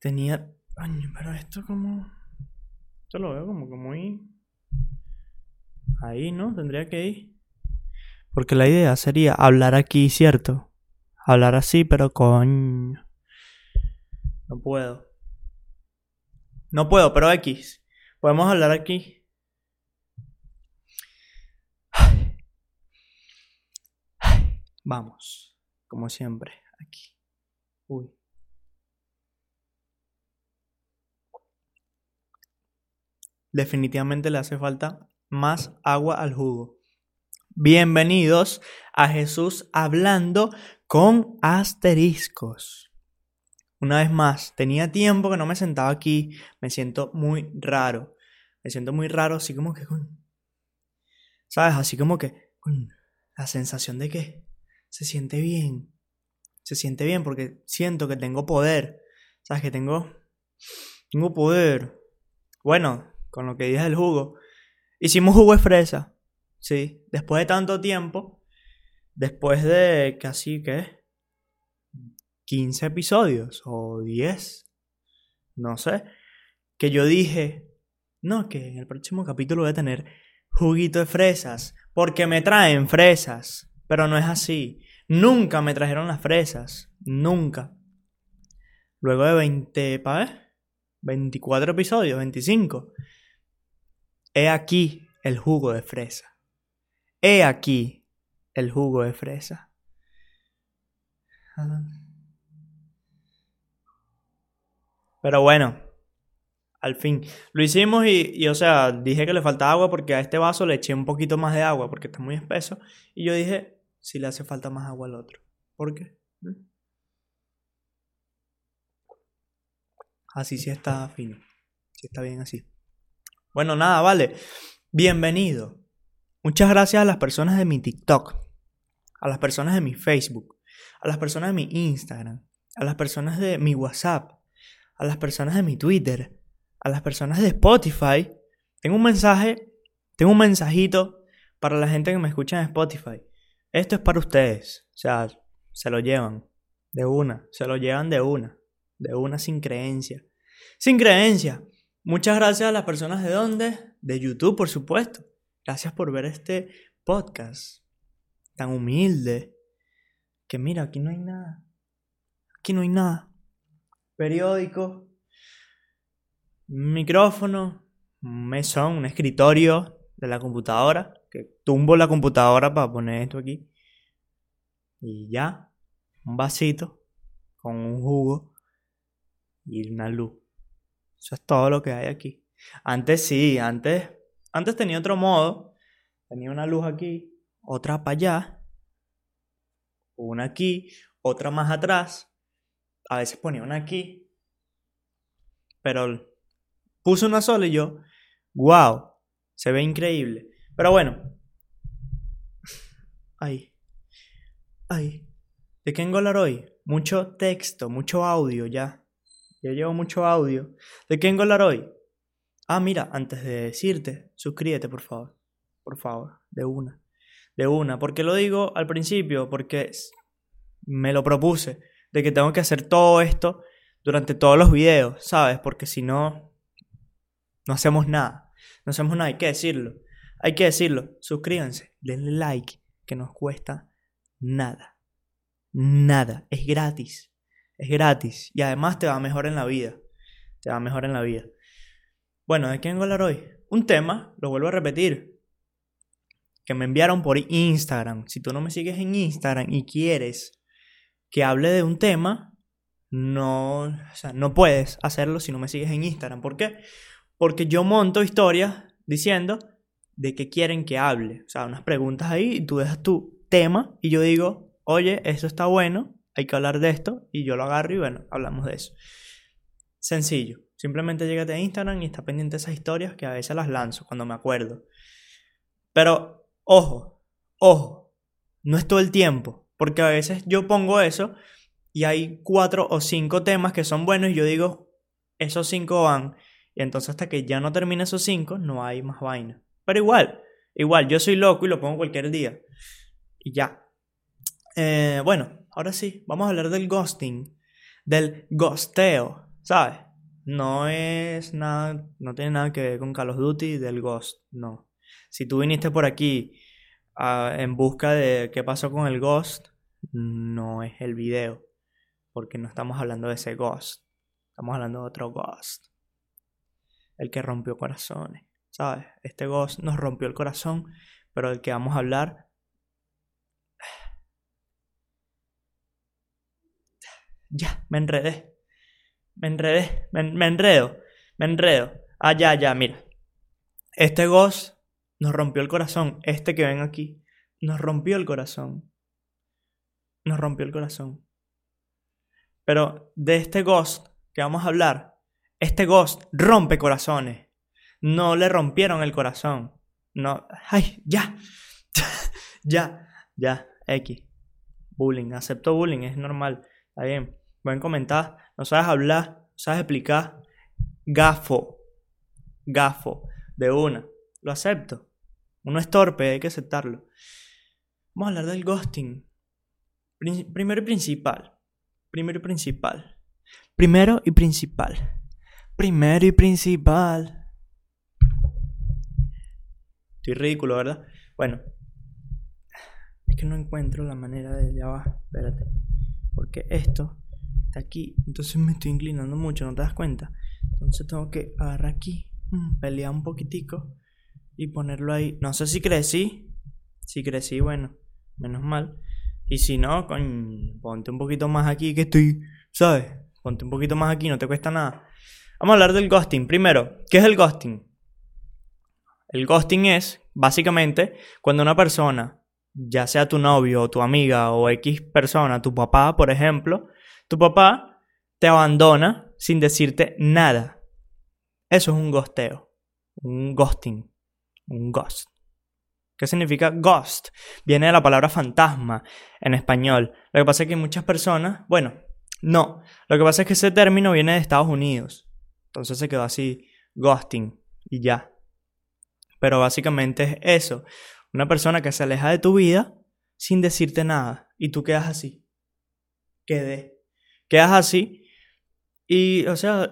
Tenía. Ay, pero esto como. Esto lo veo como que muy. Ahí, ¿no? Tendría que ir. Porque la idea sería hablar aquí, ¿cierto? Hablar así, pero coño. No puedo. No puedo, pero X. Podemos hablar aquí. Vamos, como siempre, aquí. Uy. Definitivamente le hace falta más agua al jugo. Bienvenidos a Jesús hablando con asteriscos. Una vez más, tenía tiempo que no me sentaba aquí, me siento muy raro. Me siento muy raro, así como que ¿Sabes? Así como que la sensación de que se siente bien. Se siente bien porque siento que tengo poder. ¿Sabes? Que tengo tengo poder. Bueno, con lo que dije del jugo. Hicimos jugo de fresa. Sí, después de tanto tiempo, después de casi, ¿qué? 15 episodios o 10, no sé, que yo dije, no, que en el próximo capítulo voy a tener juguito de fresas, porque me traen fresas, pero no es así. Nunca me trajeron las fresas, nunca. Luego de 20, ¿para 24 episodios, 25. He aquí el jugo de fresa. He aquí el jugo de fresa. Pero bueno, al fin. Lo hicimos y, o sea, dije que le falta agua porque a este vaso le eché un poquito más de agua porque está muy espeso. Y yo dije, si le hace falta más agua al otro. ¿Por qué? ¿Mm? Así sí está fino. Sí está bien así. Bueno, nada, vale. Bienvenido. Muchas gracias a las personas de mi TikTok, a las personas de mi Facebook, a las personas de mi Instagram, a las personas de mi WhatsApp, a las personas de mi Twitter, a las personas de Spotify. Tengo un mensaje, tengo un mensajito para la gente que me escucha en Spotify. Esto es para ustedes. O sea, se lo llevan de una, se lo llevan de una, de una sin creencia. Sin creencia. Muchas gracias a las personas de dónde? De YouTube, por supuesto. Gracias por ver este podcast tan humilde. Que mira, aquí no hay nada. Aquí no hay nada. Periódico, micrófono, un mesón, un escritorio de la computadora. Que tumbo la computadora para poner esto aquí. Y ya, un vasito con un jugo y una luz. Eso es todo lo que hay aquí. Antes sí, antes antes tenía otro modo. Tenía una luz aquí, otra para allá, una aquí, otra más atrás. A veces ponía una aquí. Pero puse una sola y yo, wow, se ve increíble. Pero bueno. Ahí. Ahí. ¿De qué engolar hoy? Mucho texto, mucho audio ya. Yo llevo mucho audio. ¿De qué engolar hoy? Ah, mira, antes de decirte, suscríbete por favor. Por favor, de una. De una. ¿Por qué lo digo al principio? Porque me lo propuse. De que tengo que hacer todo esto durante todos los videos, ¿sabes? Porque si no, no hacemos nada. No hacemos nada, hay que decirlo. Hay que decirlo. Suscríbanse, denle like, que nos cuesta nada. Nada. Es gratis. Es gratis. Y además te va mejor en la vida. Te va mejor en la vida. Bueno, ¿de qué vengo hablar hoy? Un tema, lo vuelvo a repetir, que me enviaron por Instagram. Si tú no me sigues en Instagram y quieres que hable de un tema, no, o sea, no puedes hacerlo si no me sigues en Instagram. ¿Por qué? Porque yo monto historias diciendo de qué quieren que hable. O sea, unas preguntas ahí y tú dejas tu tema y yo digo, oye, esto está bueno, hay que hablar de esto y yo lo agarro y bueno, hablamos de eso. Sencillo. Simplemente llégate a Instagram y está pendiente de esas historias que a veces las lanzo cuando me acuerdo. Pero, ojo, ojo, no es todo el tiempo, porque a veces yo pongo eso y hay cuatro o cinco temas que son buenos y yo digo, esos cinco van, y entonces hasta que ya no termine esos cinco, no hay más vaina. Pero igual, igual, yo soy loco y lo pongo cualquier día. Y ya. Eh, bueno, ahora sí, vamos a hablar del ghosting, del ghosteo. ¿sabes? No es nada, no tiene nada que ver con Call of Duty del Ghost, no. Si tú viniste por aquí ah, en busca de qué pasó con el Ghost, no es el video, porque no estamos hablando de ese Ghost, estamos hablando de otro Ghost, el que rompió corazones, ¿sabes? Este Ghost nos rompió el corazón, pero el que vamos a hablar Ya, me enredé. Me enredé. Me, enredo. Me enredo. Ah, ya, ya, mira. Este Ghost nos rompió el corazón. Este que ven aquí. Nos rompió el corazón. Nos rompió el corazón. Pero de este Ghost que vamos a hablar, este Ghost rompe corazones. No le rompieron el corazón. No. Ay, ya. ya. Ya. X. Bullying. Acepto bullying. Es normal. Está bien. Pueden comentar. No sabes hablar. No sabes explicar. Gafo. Gafo. De una. Lo acepto. Uno es torpe, hay que aceptarlo. Vamos a hablar del ghosting. primero y principal. Primero y principal. Primero y principal. Primero y principal. Estoy ridículo, ¿verdad? Bueno. Es que no encuentro la manera de... Ya espérate. Porque esto aquí. Entonces me estoy inclinando mucho, ¿no te das cuenta? Entonces tengo que agarrar aquí, mm, pelear un poquitico y ponerlo ahí. No sé si crecí. Si crecí, bueno, menos mal. Y si no, con... ponte un poquito más aquí que estoy, ¿sabes? Ponte un poquito más aquí, no te cuesta nada. Vamos a hablar del ghosting. Primero, ¿qué es el ghosting? El ghosting es, básicamente, cuando una persona, ya sea tu novio o tu amiga o X persona, tu papá, por ejemplo, tu papá te abandona sin decirte nada. Eso es un ghosteo, un ghosting, un ghost. ¿Qué significa ghost? Viene de la palabra fantasma en español. Lo que pasa es que muchas personas, bueno, no, lo que pasa es que ese término viene de Estados Unidos. Entonces se quedó así, ghosting, y ya. Pero básicamente es eso, una persona que se aleja de tu vida sin decirte nada y tú quedas así. Quedé quedas así y, o sea,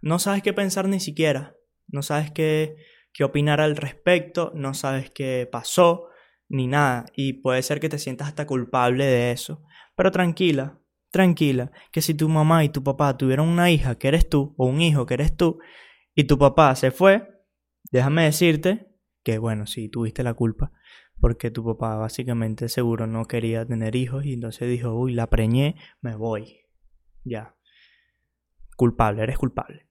no sabes qué pensar ni siquiera, no sabes qué, qué opinar al respecto, no sabes qué pasó, ni nada, y puede ser que te sientas hasta culpable de eso. Pero tranquila, tranquila, que si tu mamá y tu papá tuvieron una hija que eres tú, o un hijo que eres tú, y tu papá se fue, déjame decirte que, bueno, sí, tuviste la culpa, porque tu papá básicamente seguro no quería tener hijos y entonces dijo, uy, la preñé, me voy. Ya. Culpable, eres culpable.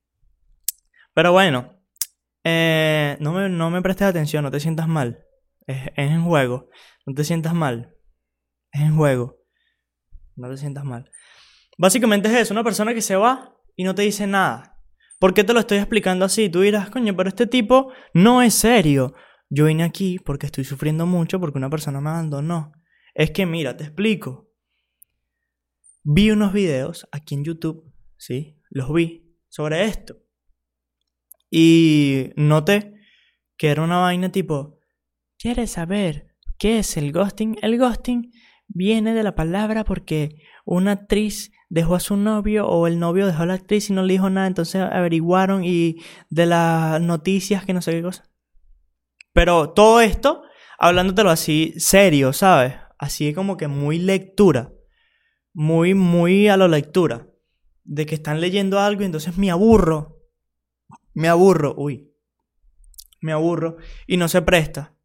Pero bueno, eh, no, me, no me prestes atención, no te sientas mal. Es, es en juego. No te sientas mal. Es en juego. No te sientas mal. Básicamente es eso, una persona que se va y no te dice nada. ¿Por qué te lo estoy explicando así? Tú dirás, coño, pero este tipo no es serio. Yo vine aquí porque estoy sufriendo mucho porque una persona me abandonó. Es que mira, te explico vi unos videos aquí en YouTube, ¿sí? Los vi sobre esto. Y noté que era una vaina tipo, ¿quieres saber qué es el ghosting? El ghosting viene de la palabra porque una actriz dejó a su novio o el novio dejó a la actriz y no le dijo nada, entonces averiguaron y de las noticias que no sé qué cosa. Pero todo esto, hablándotelo así serio, ¿sabes? Así como que muy lectura muy, muy a la lectura. De que están leyendo algo y entonces me aburro. Me aburro, uy. Me aburro y no se presta.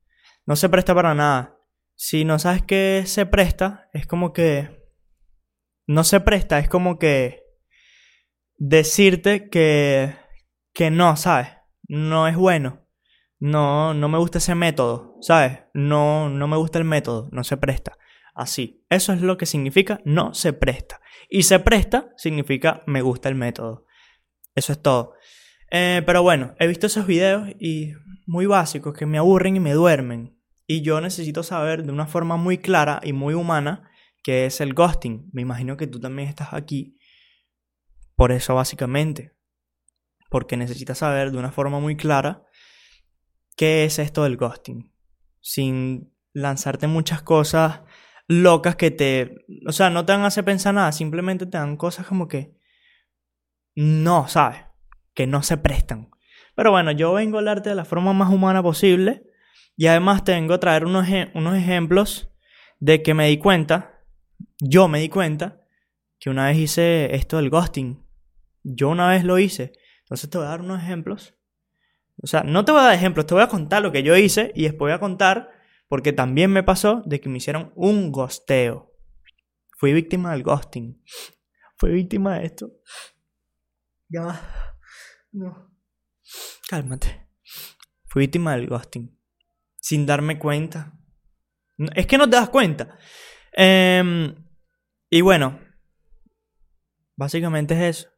No se presta para nada. Si no sabes qué se presta, es como que... No se presta, es como que... Decirte que... Que no, ¿sabes? No es bueno. No, no me gusta ese método, ¿sabes? No, no me gusta el método, no se presta así. Eso es lo que significa no se presta. Y se presta significa me gusta el método. Eso es todo. Eh, pero bueno, he visto esos videos y muy básicos que me aburren y me duermen. Y yo necesito saber de una forma muy clara y muy humana qué es el ghosting. Me imagino que tú también estás aquí por eso básicamente. Porque necesitas saber de una forma muy clara qué es esto del ghosting. Sin lanzarte muchas cosas locas que te, o sea, no te van a hacer pensar nada, simplemente te dan cosas como que, no, ¿sabes? Que no se prestan. Pero bueno, yo vengo a hablarte de la forma más humana posible y además te vengo a traer unos, unos ejemplos de que me di cuenta, yo me di cuenta, que una vez hice esto del ghosting. Yo una vez lo hice. Entonces te voy a dar unos ejemplos. O sea, no te voy a dar ejemplos, te voy a contar lo que yo hice y después voy a contar, porque también me pasó, de que me hicieron un ghosteo. Fui víctima del ghosting. Fui víctima de esto. Ya No. Cálmate. Fui víctima del ghosting. Sin darme cuenta. Es que no te das cuenta. Em, y bueno, básicamente es eso.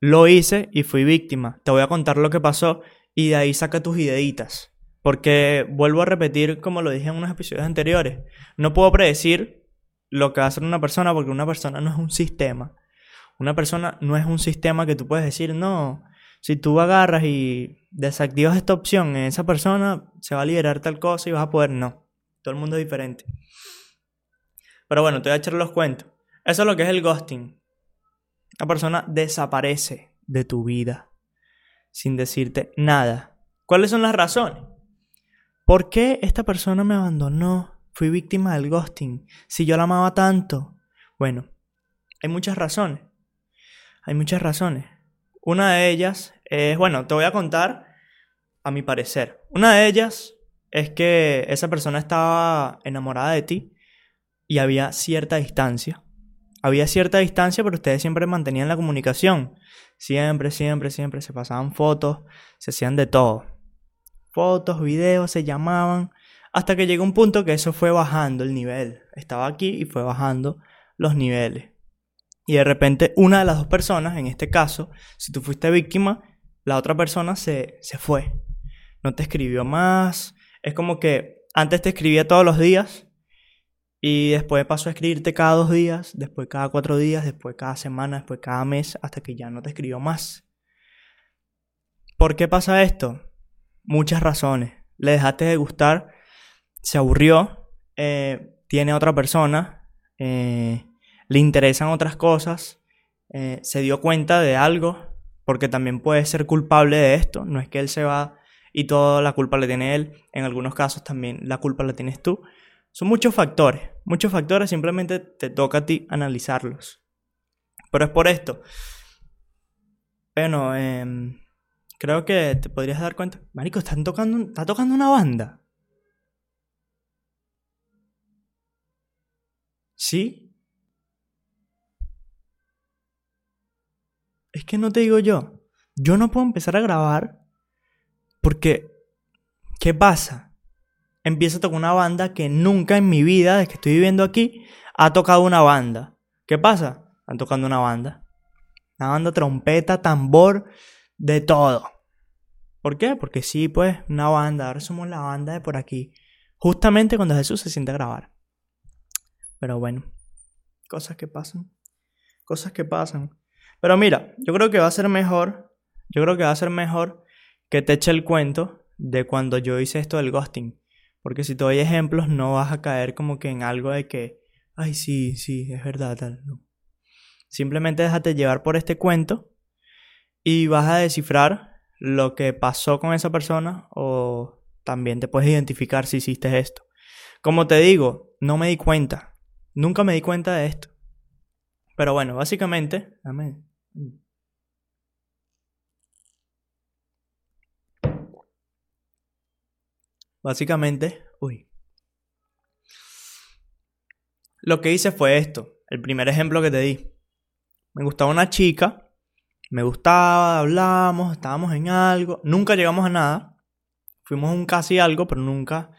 Lo hice y fui víctima. Te voy a contar lo que pasó y de ahí saca tus ideitas. Porque vuelvo a repetir como lo dije en unos episodios anteriores. No puedo predecir lo que va a hacer una persona porque una persona no es un sistema. Una persona no es un sistema que tú puedes decir, no, si tú agarras y desactivas esta opción en esa persona, se va a liberar tal cosa y vas a poder, no. Todo el mundo es diferente. Pero bueno, te voy a echar los cuentos. Eso es lo que es el ghosting. La persona desaparece de tu vida sin decirte nada. ¿Cuáles son las razones? ¿Por qué esta persona me abandonó? Fui víctima del ghosting. Si yo la amaba tanto. Bueno, hay muchas razones. Hay muchas razones. Una de ellas es, bueno, te voy a contar a mi parecer. Una de ellas es que esa persona estaba enamorada de ti y había cierta distancia. Había cierta distancia, pero ustedes siempre mantenían la comunicación. Siempre, siempre, siempre se pasaban fotos, se hacían de todo. Fotos, videos, se llamaban, hasta que llegó un punto que eso fue bajando el nivel. Estaba aquí y fue bajando los niveles. Y de repente una de las dos personas, en este caso, si tú fuiste víctima, la otra persona se, se fue. No te escribió más. Es como que antes te escribía todos los días y después pasó a escribirte cada dos días, después cada cuatro días, después cada semana, después cada mes, hasta que ya no te escribió más. ¿Por qué pasa esto? Muchas razones. Le dejaste de gustar, se aburrió, eh, tiene otra persona, eh, le interesan otras cosas, eh, se dio cuenta de algo, porque también puede ser culpable de esto, no es que él se va y toda la culpa la tiene él, en algunos casos también la culpa la tienes tú. Son muchos factores, muchos factores, simplemente te toca a ti analizarlos. Pero es por esto. Bueno, em, creo que te podrías dar cuenta. Marico, están tocando, está tocando una banda. ¿Sí? Es que no te digo yo. Yo no puedo empezar a grabar porque... ¿Qué pasa? empiezo a tocar una banda que nunca en mi vida, desde que estoy viviendo aquí, ha tocado una banda. ¿Qué pasa? Están tocando una banda. Una banda trompeta, tambor, de todo. ¿Por qué? Porque sí, pues, una banda. Ahora somos la banda de por aquí. Justamente cuando Jesús se siente a grabar. Pero bueno, cosas que pasan. Cosas que pasan. Pero mira, yo creo que va a ser mejor. Yo creo que va a ser mejor que te eche el cuento de cuando yo hice esto del ghosting. Porque si te doy ejemplos, no vas a caer como que en algo de que, ay, sí, sí, es verdad, tal. Simplemente déjate llevar por este cuento y vas a descifrar lo que pasó con esa persona o también te puedes identificar si hiciste esto. Como te digo, no me di cuenta. Nunca me di cuenta de esto. Pero bueno, básicamente, dame, Básicamente, uy. Lo que hice fue esto, el primer ejemplo que te di. Me gustaba una chica, me gustaba, hablábamos, estábamos en algo, nunca llegamos a nada. Fuimos un casi algo, pero nunca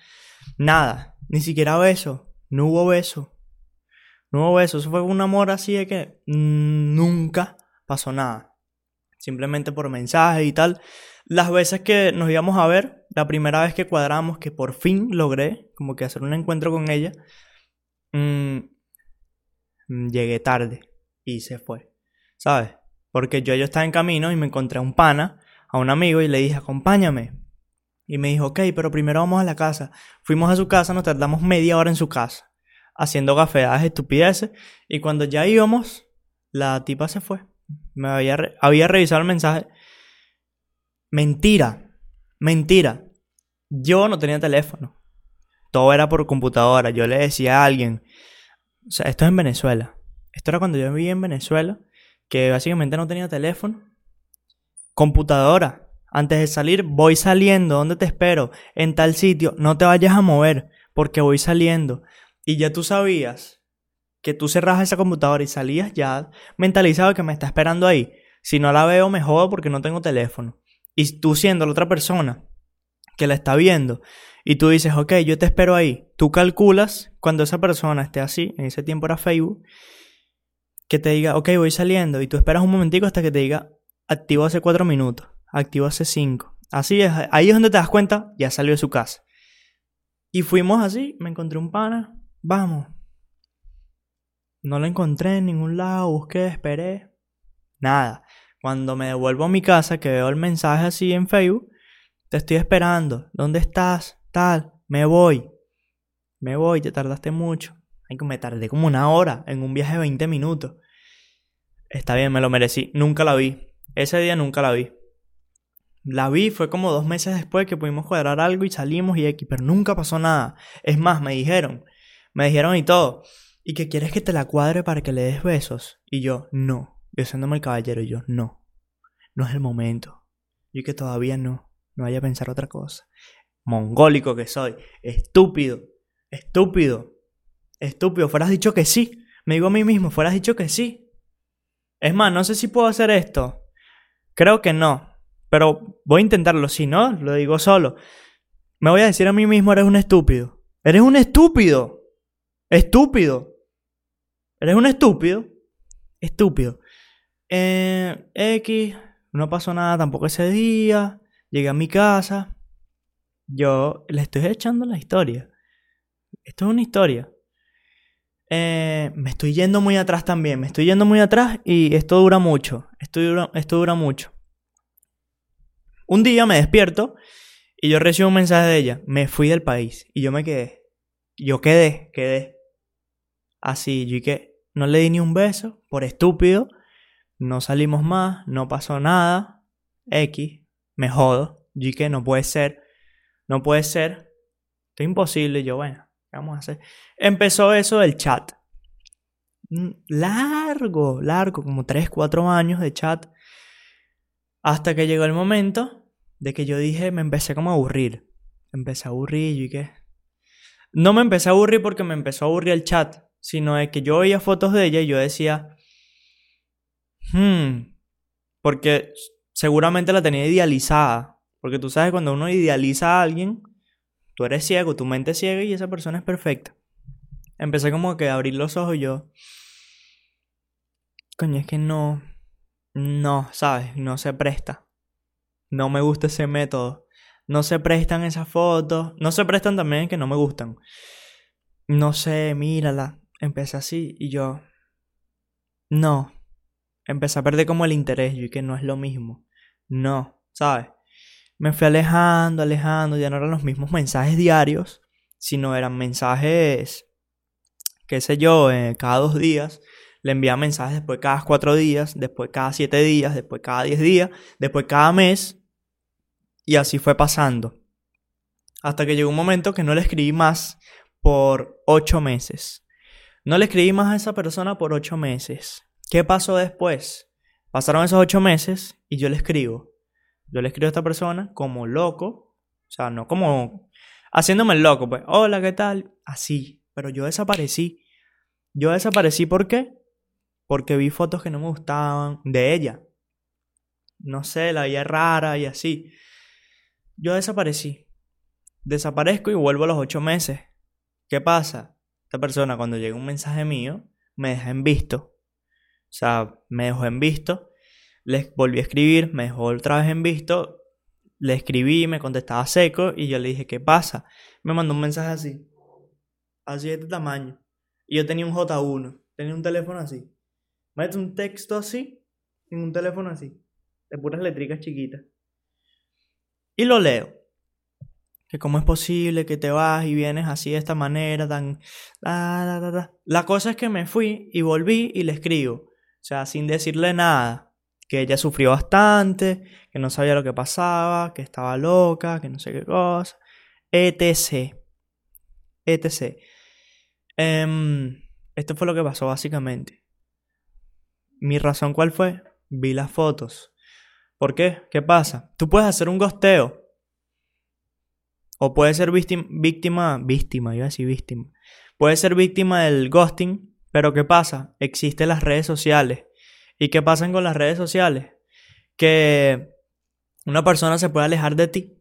nada, ni siquiera beso, no hubo beso. No hubo beso, eso fue un amor así de que nunca pasó nada. Simplemente por mensaje y tal. Las veces que nos íbamos a ver, la primera vez que cuadramos, que por fin logré como que hacer un encuentro con ella, mm, mm, llegué tarde y se fue, ¿sabes? Porque yo, yo estaba en camino y me encontré a un pana, a un amigo, y le dije, acompáñame. Y me dijo, ok, pero primero vamos a la casa. Fuimos a su casa, nos tardamos media hora en su casa, haciendo gafeadas, estupideces, y cuando ya íbamos, la tipa se fue. Me había, había revisado el mensaje. Mentira. Mentira. Yo no tenía teléfono. Todo era por computadora. Yo le decía a alguien. O sea, esto es en Venezuela. Esto era cuando yo vivía en Venezuela. Que básicamente no tenía teléfono. Computadora. Antes de salir, voy saliendo. ¿Dónde te espero? En tal sitio. No te vayas a mover. Porque voy saliendo. Y ya tú sabías que tú cerras esa computadora y salías ya mentalizado que me está esperando ahí. Si no la veo, me jodo porque no tengo teléfono. Y tú siendo la otra persona que la está viendo y tú dices, ok, yo te espero ahí. Tú calculas cuando esa persona esté así, en ese tiempo era Facebook, que te diga, ok, voy saliendo. Y tú esperas un momentico hasta que te diga, activo hace cuatro minutos, activo hace cinco. Así es, ahí es donde te das cuenta, ya salió de su casa. Y fuimos así, me encontré un pana, vamos, no lo encontré en ningún lado, busqué, esperé. Nada. Cuando me devuelvo a mi casa, que veo el mensaje así en Facebook, te estoy esperando. ¿Dónde estás? Tal. Me voy. Me voy, te tardaste mucho. Me tardé como una hora en un viaje de 20 minutos. Está bien, me lo merecí. Nunca la vi. Ese día nunca la vi. La vi, fue como dos meses después que pudimos cuadrar algo y salimos y X, pero nunca pasó nada. Es más, me dijeron, me dijeron y todo y que quieres que te la cuadre para que le des besos. Y yo, no. Yo siéndome el caballero, y yo, no. No es el momento. Y que todavía no. No vaya a pensar otra cosa. Mongólico que soy. Estúpido. Estúpido. Estúpido. Fueras dicho que sí. Me digo a mí mismo, fueras dicho que sí. Es más, no sé si puedo hacer esto. Creo que no. Pero voy a intentarlo. Si no, lo digo solo. Me voy a decir a mí mismo, eres un estúpido. Eres un estúpido. Estúpido. Eres un estúpido. Estúpido. Eh, X, no pasó nada tampoco ese día. Llegué a mi casa. Yo le estoy echando la historia. Esto es una historia. Eh, me estoy yendo muy atrás también. Me estoy yendo muy atrás y esto dura mucho. Esto dura, mucho. Un día me despierto y yo recibo un mensaje de ella. Me fui del país y yo me quedé. Yo quedé, quedé. Así, yo y que no le di ni un beso, por estúpido. No salimos más, no pasó nada. X, me jodo. que no puede ser. No puede ser. Esto es imposible. Yo, bueno, ¿qué vamos a hacer? Empezó eso del chat. Mm, largo, largo, como 3, 4 años de chat. Hasta que llegó el momento de que yo dije, me empecé como a aburrir. Empecé a aburrir y qué. No me empecé a aburrir porque me empezó a aburrir el chat sino de que yo veía fotos de ella y yo decía, hmm, porque seguramente la tenía idealizada, porque tú sabes cuando uno idealiza a alguien, tú eres ciego, tu mente es ciega y esa persona es perfecta. Empecé como que a abrir los ojos y yo, coño, es que no, no, sabes, no se presta. No me gusta ese método. No se prestan esas fotos. No se prestan también que no me gustan. No sé, mírala empecé así y yo, no, empecé a perder como el interés y que no es lo mismo, no, ¿sabes? Me fui alejando, alejando, ya no eran los mismos mensajes diarios, sino eran mensajes, qué sé yo, eh, cada dos días. Le enviaba mensajes después cada cuatro días, después cada siete días, después cada diez días, después cada mes. Y así fue pasando. Hasta que llegó un momento que no le escribí más por ocho meses. No le escribí más a esa persona por ocho meses. ¿Qué pasó después? Pasaron esos ocho meses y yo le escribo. Yo le escribo a esta persona como loco. O sea, no como haciéndome el loco, pues. Hola, ¿qué tal? Así. Pero yo desaparecí. Yo desaparecí ¿por qué? Porque vi fotos que no me gustaban de ella. No sé, la veía rara y así. Yo desaparecí. Desaparezco y vuelvo a los ocho meses. ¿Qué pasa? esta persona cuando llega un mensaje mío me deja en visto. O sea, me dejó en visto. Le volví a escribir, me dejó otra vez en visto. Le escribí, me contestaba seco y yo le dije, ¿qué pasa? Me mandó un mensaje así. Así de este tamaño. Y yo tenía un J1. Tenía un teléfono así. Mete un texto así en un teléfono así. De puras letricas chiquitas. Y lo leo que cómo es posible que te vas y vienes así de esta manera, tan... La cosa es que me fui y volví y le escribo. O sea, sin decirle nada. Que ella sufrió bastante, que no sabía lo que pasaba, que estaba loca, que no sé qué cosa, etc. etc. Em, esto fue lo que pasó básicamente. Mi razón cuál fue? Vi las fotos. ¿Por qué? ¿Qué pasa? Tú puedes hacer un gosteo. O puedes ser víctima, víctima, víctima, iba a decir víctima. Puedes ser víctima del ghosting, pero ¿qué pasa? Existen las redes sociales. ¿Y qué pasa con las redes sociales? Que una persona se puede alejar de ti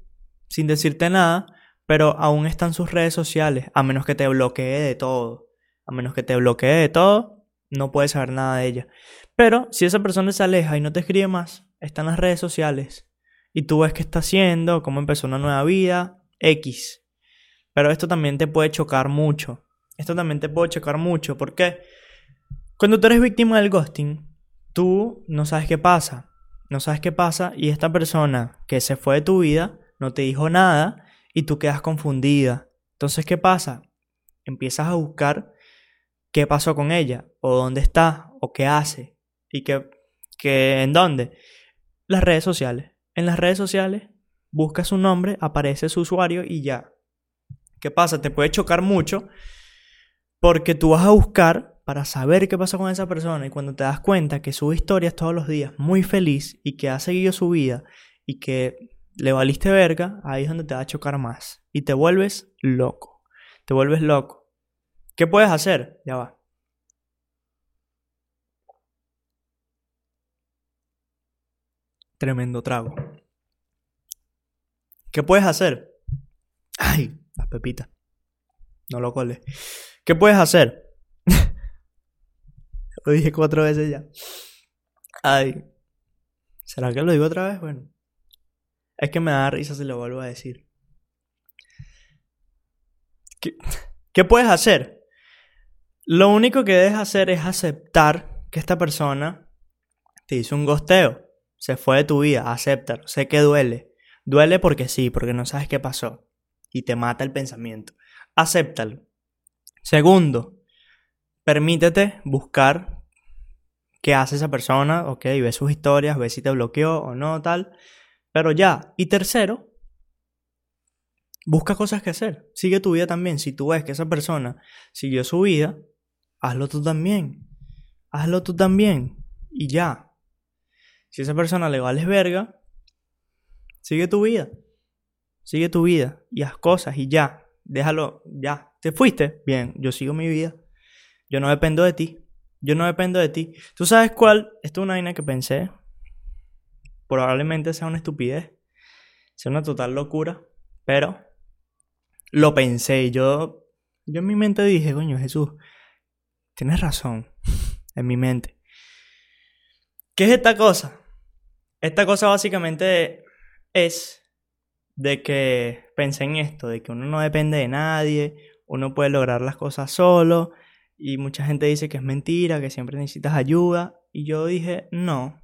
sin decirte nada, pero aún están sus redes sociales, a menos que te bloquee de todo. A menos que te bloquee de todo, no puedes saber nada de ella. Pero si esa persona se aleja y no te escribe más, está en las redes sociales y tú ves qué está haciendo, cómo empezó una nueva vida, X. Pero esto también te puede chocar mucho. Esto también te puede chocar mucho. porque Cuando tú eres víctima del ghosting, tú no sabes qué pasa. No sabes qué pasa y esta persona que se fue de tu vida no te dijo nada y tú quedas confundida. Entonces, ¿qué pasa? Empiezas a buscar qué pasó con ella, o dónde está, o qué hace, y que, que en dónde. Las redes sociales. En las redes sociales buscas su nombre, aparece su usuario y ya. ¿Qué pasa? Te puede chocar mucho porque tú vas a buscar para saber qué pasó con esa persona y cuando te das cuenta que sube historias todos los días muy feliz y que ha seguido su vida y que le valiste verga, ahí es donde te va a chocar más y te vuelves loco. Te vuelves loco. ¿Qué puedes hacer? Ya va. Tremendo trago. ¿Qué puedes hacer? Ay, las pepitas. No lo coles. ¿Qué puedes hacer? lo dije cuatro veces ya. Ay. ¿Será que lo digo otra vez? Bueno. Es que me da risa si lo vuelvo a decir. ¿Qué, ¿Qué puedes hacer? Lo único que debes hacer es aceptar que esta persona te hizo un gosteo. Se fue de tu vida. Acéptalo. Sé que duele. Duele porque sí, porque no sabes qué pasó. Y te mata el pensamiento. Acéptalo. Segundo, permítete buscar qué hace esa persona, ok, ve sus historias, ve si te bloqueó o no, tal, pero ya. Y tercero, busca cosas que hacer, sigue tu vida también. Si tú ves que esa persona siguió su vida, hazlo tú también, hazlo tú también y ya. Si esa persona le vales verga, sigue tu vida, sigue tu vida y haz cosas y ya, déjalo, ya. ¿Te fuiste? Bien, yo sigo mi vida. Yo no dependo de ti. Yo no dependo de ti. ¿Tú sabes cuál? Esto es una vaina que pensé. Probablemente sea una estupidez. Sea una total locura. Pero lo pensé. Yo, yo en mi mente dije, coño, Jesús, tienes razón. en mi mente. ¿Qué es esta cosa? Esta cosa básicamente es de que pensé en esto, de que uno no depende de nadie, uno puede lograr las cosas solo y mucha gente dice que es mentira, que siempre necesitas ayuda y yo dije, no.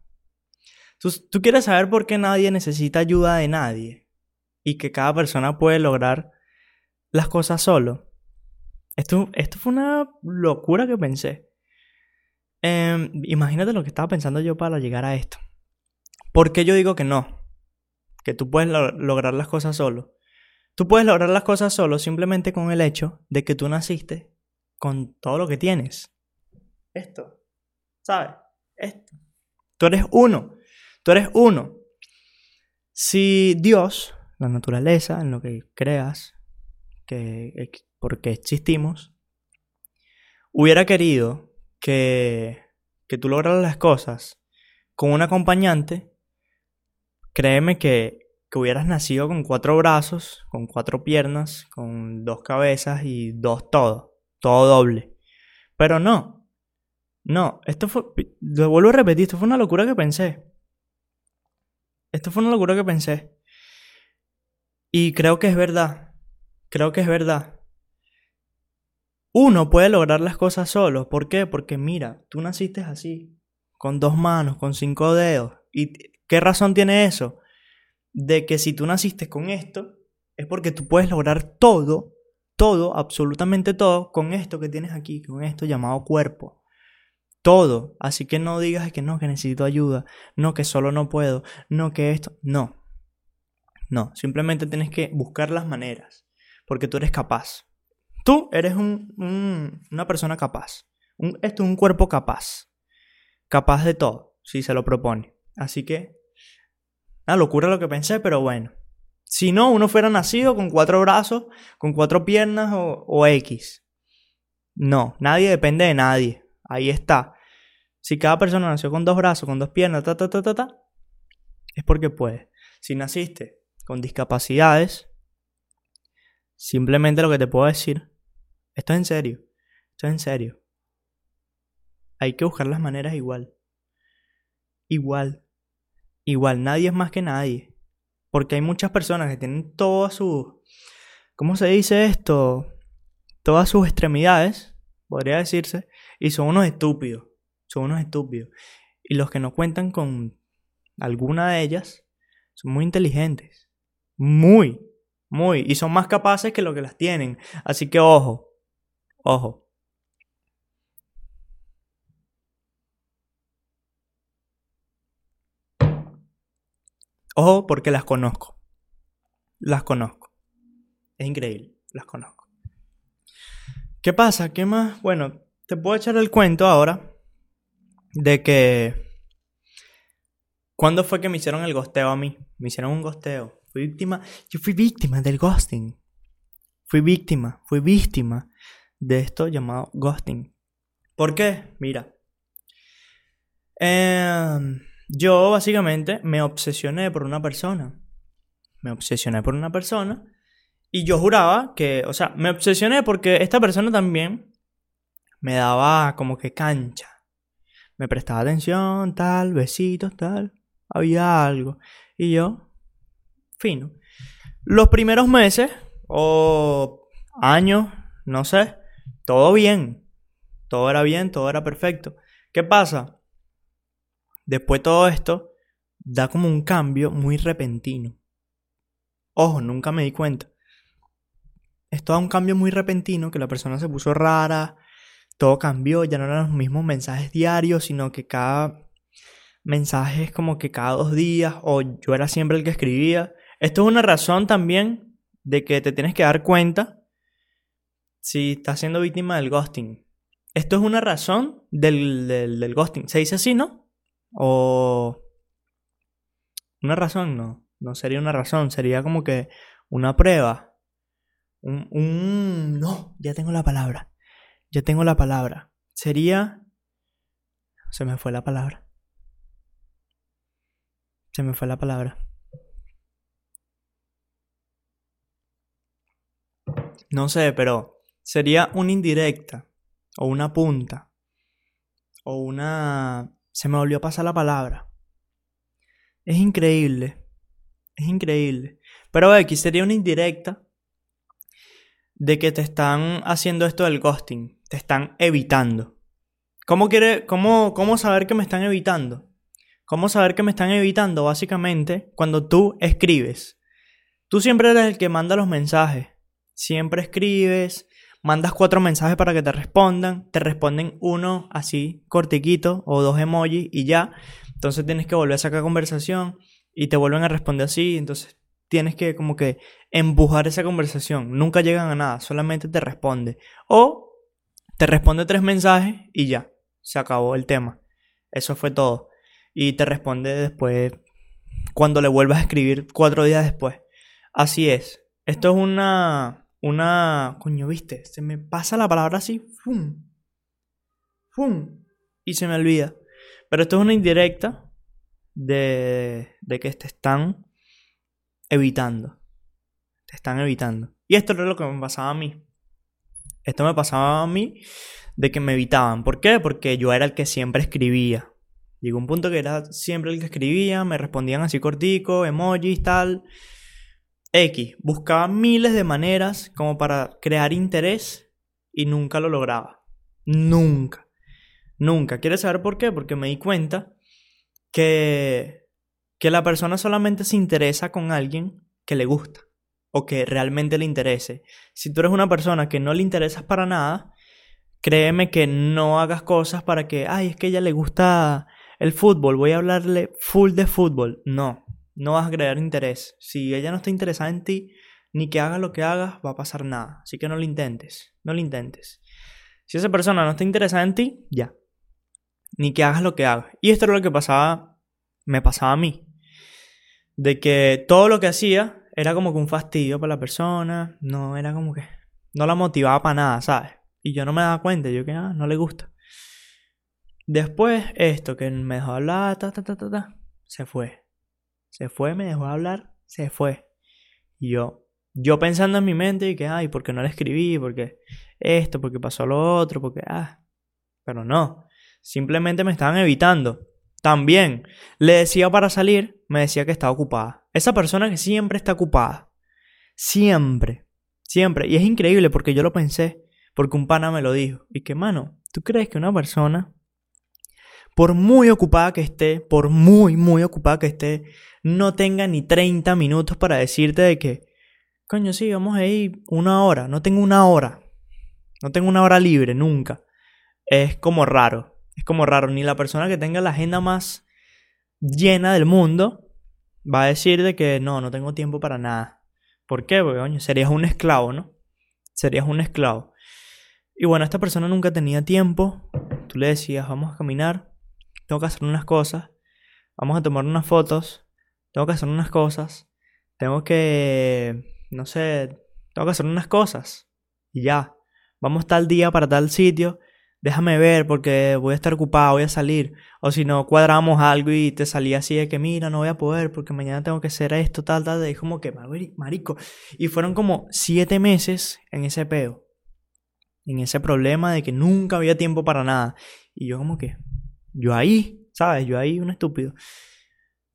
¿Tú, tú quieres saber por qué nadie necesita ayuda de nadie y que cada persona puede lograr las cosas solo. Esto, esto fue una locura que pensé. Em, imagínate lo que estaba pensando yo para llegar a esto. ¿Por qué yo digo que no? Que tú puedes lograr las cosas solo. Tú puedes lograr las cosas solo simplemente con el hecho de que tú naciste con todo lo que tienes. Esto. ¿Sabes? Esto. Tú eres uno. Tú eres uno. Si Dios, la naturaleza, en lo que creas, que porque existimos, hubiera querido que, que tú lograras las cosas con un acompañante, créeme que que hubieras nacido con cuatro brazos, con cuatro piernas, con dos cabezas y dos todo, todo doble. Pero no, no, esto fue, lo vuelvo a repetir, esto fue una locura que pensé. Esto fue una locura que pensé. Y creo que es verdad, creo que es verdad. Uno puede lograr las cosas solo. ¿Por qué? Porque mira, tú naciste así, con dos manos, con cinco dedos. ¿Y qué razón tiene eso? de que si tú naciste con esto, es porque tú puedes lograr todo, todo, absolutamente todo, con esto que tienes aquí, con esto llamado cuerpo. Todo. Así que no digas que no, que necesito ayuda. No, que solo no puedo. No, que esto. No. No. Simplemente tienes que buscar las maneras. Porque tú eres capaz. Tú eres un, una persona capaz. esto es un cuerpo capaz. Capaz de todo, si se lo propone. Así que, una locura lo que pensé, pero bueno. Si no, uno fuera nacido con cuatro brazos, con cuatro piernas o, X. No, nadie depende de nadie. Ahí está. Si cada persona nació con dos brazos, con dos piernas, ta, ta, ta, ta, ta, es porque puede. Si naciste con discapacidades, simplemente lo que te puedo decir, esto es en serio, esto es en serio. Hay que buscar las maneras igual. Igual. Igual, nadie es más que nadie. Porque hay muchas personas que tienen todas sus... ¿Cómo se dice esto? Todas sus extremidades, podría decirse, y son unos estúpidos. Son unos estúpidos. Y los que no cuentan con alguna de ellas son muy inteligentes. Muy, muy. Y son más capaces que los que las tienen. Así que ojo, ojo. Ojo porque las conozco. Las conozco. Es increíble, las conozco. ¿Qué pasa? ¿Qué más? Bueno, te puedo echar el cuento ahora de que... ¿Cuándo fue que me hicieron el gosteo a mí? Me hicieron un gosteo. Fui víctima. Yo fui víctima del ghosting. Fui víctima. Fui víctima de esto llamado ghosting. ¿Por qué? Mira. Em, yo básicamente me obsesioné por una persona. Me obsesioné por una persona. Y yo juraba que, o sea, me obsesioné porque esta persona también me daba como que cancha. Me prestaba atención, tal, besitos, tal. Había algo. Y yo, fino. Los primeros meses o años, no sé, todo bien. Todo era bien, todo era perfecto. ¿Qué pasa? Después todo esto da como un cambio muy repentino. Ojo, nunca me di cuenta. Esto da un cambio muy repentino que la persona se puso rara, todo cambió, ya no eran los mismos mensajes diarios, sino que cada mensaje es como que cada dos días, o yo era siempre el que escribía. Esto es una razón también de que te tienes que dar cuenta si estás siendo víctima del ghosting. Esto es una razón del, del, ghosting. ¿Se dice así, no? O... Una razón, no. No sería una razón, sería como que una prueba. Un, un... No, ya tengo la palabra. Ya tengo la palabra. Sería... Se me fue la palabra. Se me fue la palabra. No sé, pero sería una indirecta. O una punta. O una... Se me volvió a pasar la palabra. Es increíble. Es increíble. Pero aquí sería una indirecta de que te están haciendo esto del ghosting te están evitando. ¿Cómo, quiere, cómo, ¿Cómo saber que me están evitando? ¿Cómo saber que me están evitando? Básicamente, cuando tú escribes. Tú siempre eres el que manda los mensajes. Siempre escribes, mandas cuatro mensajes para que te respondan. Te responden uno así, cortiquito, o dos emojis y ya. Entonces tienes que volver a sacar conversación y te vuelven a responder así. Entonces tienes que como que empujar esa conversación. Nunca llegan a nada, solamente te responde. O te responde tres mensajes y ya, se acabó el tema. Eso fue todo. Y te responde después cuando le vuelvas a escribir cuatro días después. Así es. Esto es una... Una... Coño, viste, se me pasa la palabra así. ¡Fum! ¡Fum! Y se me olvida. Pero esto es una indirecta de, de que te están evitando. Te están evitando. Y esto es lo que me pasaba a mí. Esto me pasaba a mí de que me evitaban. ¿Por qué? Porque yo era el que siempre escribía. Llegó un punto que era siempre el que escribía, me respondían así cortico, emojis, tal. X, buscaba miles de maneras como para crear interés y nunca lo lograba. Nunca. Nunca. ¿Quieres saber por qué? Porque me di cuenta que, que la persona solamente se interesa con alguien que le gusta o que realmente le interese. Si tú eres una persona que no le interesas para nada, créeme que no hagas cosas para que, ay, es que ella le gusta el fútbol, voy a hablarle full de fútbol. No, no vas a crear interés. Si ella no está interesada en ti, ni que hagas lo que hagas, va a pasar nada. Así que no lo intentes, no lo intentes. Si esa persona no está interesada en ti, ya. Ni que hagas lo que hagas. Y esto era lo que pasaba, me pasaba a mí. De que todo lo que hacía era como que un fastidio para la persona, no era como que no la motivaba para nada, ¿sabes? Y yo no me daba cuenta, yo que no le gusta. Después, esto que me dejó hablar, ta, ta, ta, ta, ta, se fue. Se fue, me dejó hablar, se fue. Y yo, yo pensando en mi mente y que, ay, ¿por qué no le escribí? Porque esto, porque pasó lo otro, porque, ah. Pero no, simplemente me estaban evitando. También le decía para salir, me decía que estaba ocupada. Esa persona que siempre está ocupada. Siempre. Siempre. Y es increíble porque yo lo pensé, porque un pana me lo dijo. Y que, mano, ¿tú crees que una persona, por muy ocupada que esté, por muy, muy ocupada que esté, no tenga ni 30 minutos para decirte de que, coño, sí, vamos a ir una hora. No tengo una hora. No tengo una hora libre, nunca. Es como raro. Es como raro. Ni la persona que tenga la agenda más llena del mundo va a decir de que no, no tengo tiempo para nada. ¿Por qué? Coño, serías un esclavo, ¿no? Serías un esclavo. Y bueno, esta persona nunca tenía tiempo. Tú le decías, vamos a caminar, tengo que hacer unas cosas, vamos a tomar unas fotos, tengo que hacer unas cosas, tengo que, no sé, tengo que hacer unas cosas. Y ya, vamos tal día para tal sitio déjame ver porque voy a estar ocupado, voy a salir. O si no, cuadramos algo y te salía así de que, mira, no voy a poder porque mañana tengo que hacer esto, tal, tal. Y como que, marico. Y fueron como siete meses en ese peo. En ese problema de que nunca había tiempo para nada. Y yo como que, yo ahí, ¿sabes? Yo ahí, un estúpido.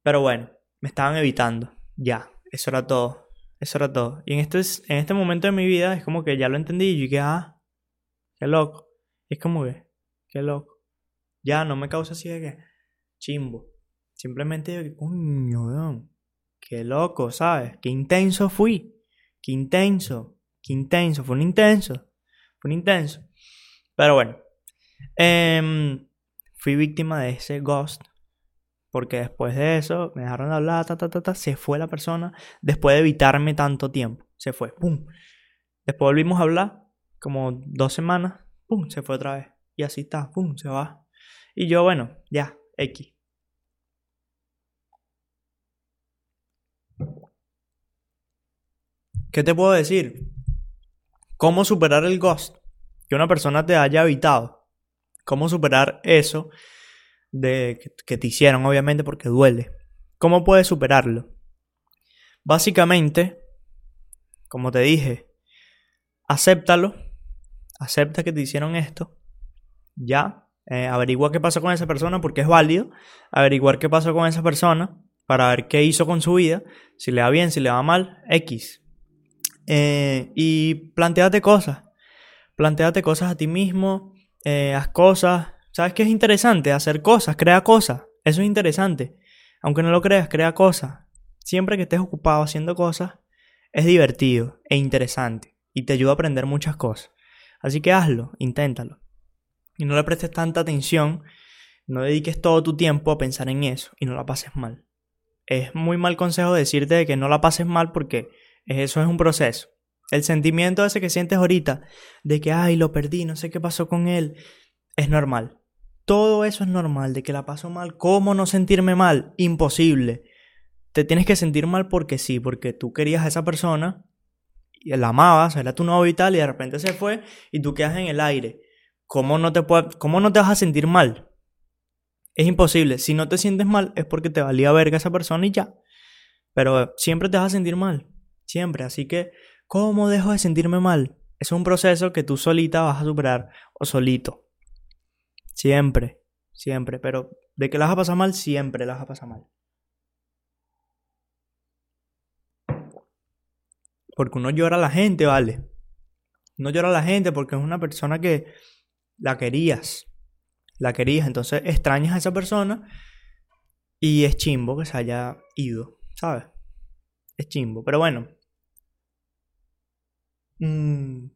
Pero bueno, me estaban evitando. Ya, eso era todo. Eso era todo. Y en este, en este momento de mi vida es como que ya lo entendí y yo dije, ah, qué loco es como que, qué loco. Ya no me causa así de que, chimbo. Simplemente digo que, coño. Qué loco, ¿sabes? Qué intenso fui. Qué intenso. Qué intenso. Fue un intenso. Fue un intenso. Pero bueno. Em, fui víctima de ese ghost. Porque después de eso me dejaron de hablar, ta, ta, ta, ta, se fue la persona. Después de evitarme tanto tiempo. Se fue. ¡Pum! Después volvimos a hablar. Como dos semanas pum, se fue otra vez. Y así está, pum, se va. Y yo, bueno, ya, X. ¿Qué te puedo decir? ¿Cómo superar el ghost? Que una persona te haya evitado. ¿Cómo superar eso de que te hicieron, obviamente, porque duele? ¿Cómo puedes superarlo? Básicamente, como te dije, acéptalo acepta que te hicieron esto, ya, eh, averigua qué pasó con esa persona porque es válido, averiguar qué pasó con esa persona para ver qué hizo con su vida, si le va bien, si le va mal, X. Eh, y planteate cosas, planteate cosas a ti mismo, eh, haz cosas, ¿sabes qué es interesante? Hacer cosas, crea cosas, eso es interesante. Aunque no lo creas, crea cosas. Siempre que estés ocupado haciendo cosas, es divertido e interesante y te ayuda a aprender muchas cosas. Así que hazlo, inténtalo. Y no le prestes tanta atención, no dediques todo tu tiempo a pensar en eso y no la pases mal. Es muy mal consejo decirte de que no la pases mal porque eso es un proceso. El sentimiento ese que sientes ahorita de que, ay, lo perdí, no sé qué pasó con él, es normal. Todo eso es normal, de que la paso mal. ¿Cómo no sentirme mal? Imposible. Te tienes que sentir mal porque sí, porque tú querías a esa persona y la amabas, era tu novio y tal, y de repente se fue y tú quedas en el aire. ¿Cómo no te, cómo no te vas a sentir mal? Es imposible. Si no te sientes mal es porque te valía verga esa persona y ya. Pero siempre te vas a sentir mal. Siempre. Así que, ¿cómo dejo de sentirme mal? Es un proceso que tú solita vas a superar o solito. Siempre. Siempre. Pero de que las vas a pasar mal, siempre las vas a pasar mal. Porque uno llora a la gente, ¿vale? No llora a la gente porque es una persona que la querías. La querías, entonces extrañas a esa persona y es chimbo que se haya ido, ¿sabes? Es chimbo, pero bueno. Mm.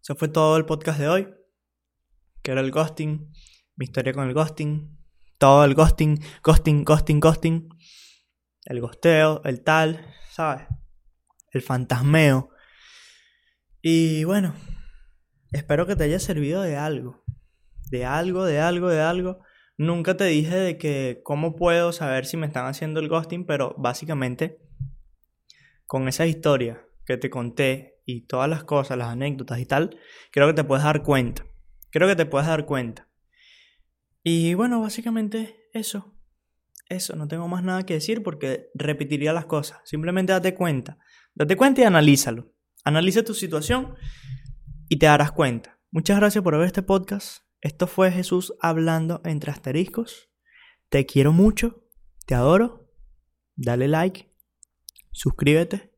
Eso fue todo el podcast de hoy. Que era el ghosting, mi historia con el ghosting, todo el ghosting, ghosting, ghosting, ghosting, el gosteo, el tal, ¿sabes? El fantasmeo. Y bueno, espero que te haya servido de algo. De algo, de algo, de algo. Nunca te dije de que cómo puedo saber si me están haciendo el ghosting, pero básicamente con esa historia que te conté y todas las cosas, las anécdotas y tal, creo que te puedes dar cuenta. Creo que te puedes dar cuenta. Y bueno, básicamente eso. Eso, no tengo más nada que decir porque repetiría las cosas. Simplemente date cuenta. Date cuenta y analízalo. Analiza tu situación y te darás cuenta. Muchas gracias por ver este podcast. Esto fue Jesús hablando entre asteriscos. Te quiero mucho, te adoro. Dale like, suscríbete,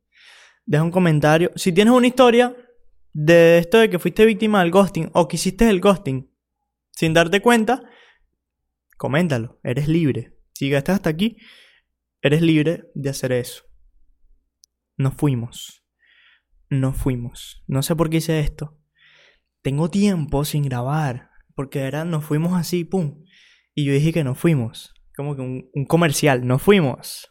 deja un comentario. Si tienes una historia de esto de que fuiste víctima del ghosting o que hiciste el ghosting sin darte cuenta, coméntalo. Eres libre. Si llegaste hasta aquí, eres libre de hacer eso. Nos fuimos. Nos fuimos. No sé por qué hice esto. Tengo tiempo sin grabar. Porque era, nos fuimos así, pum. Y yo dije que nos fuimos. Como que un, un comercial, nos fuimos.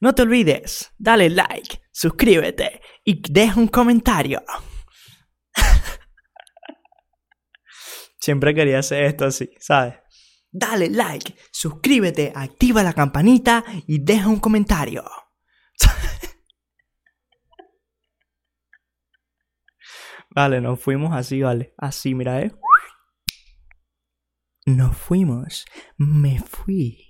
No te olvides, dale like, suscríbete y deja un comentario. Siempre quería hacer esto así, ¿sabes? Dale like, suscríbete, activa la campanita y deja un comentario. vale, nos fuimos así, vale. Así, mira, eh. Nos fuimos. Me fui.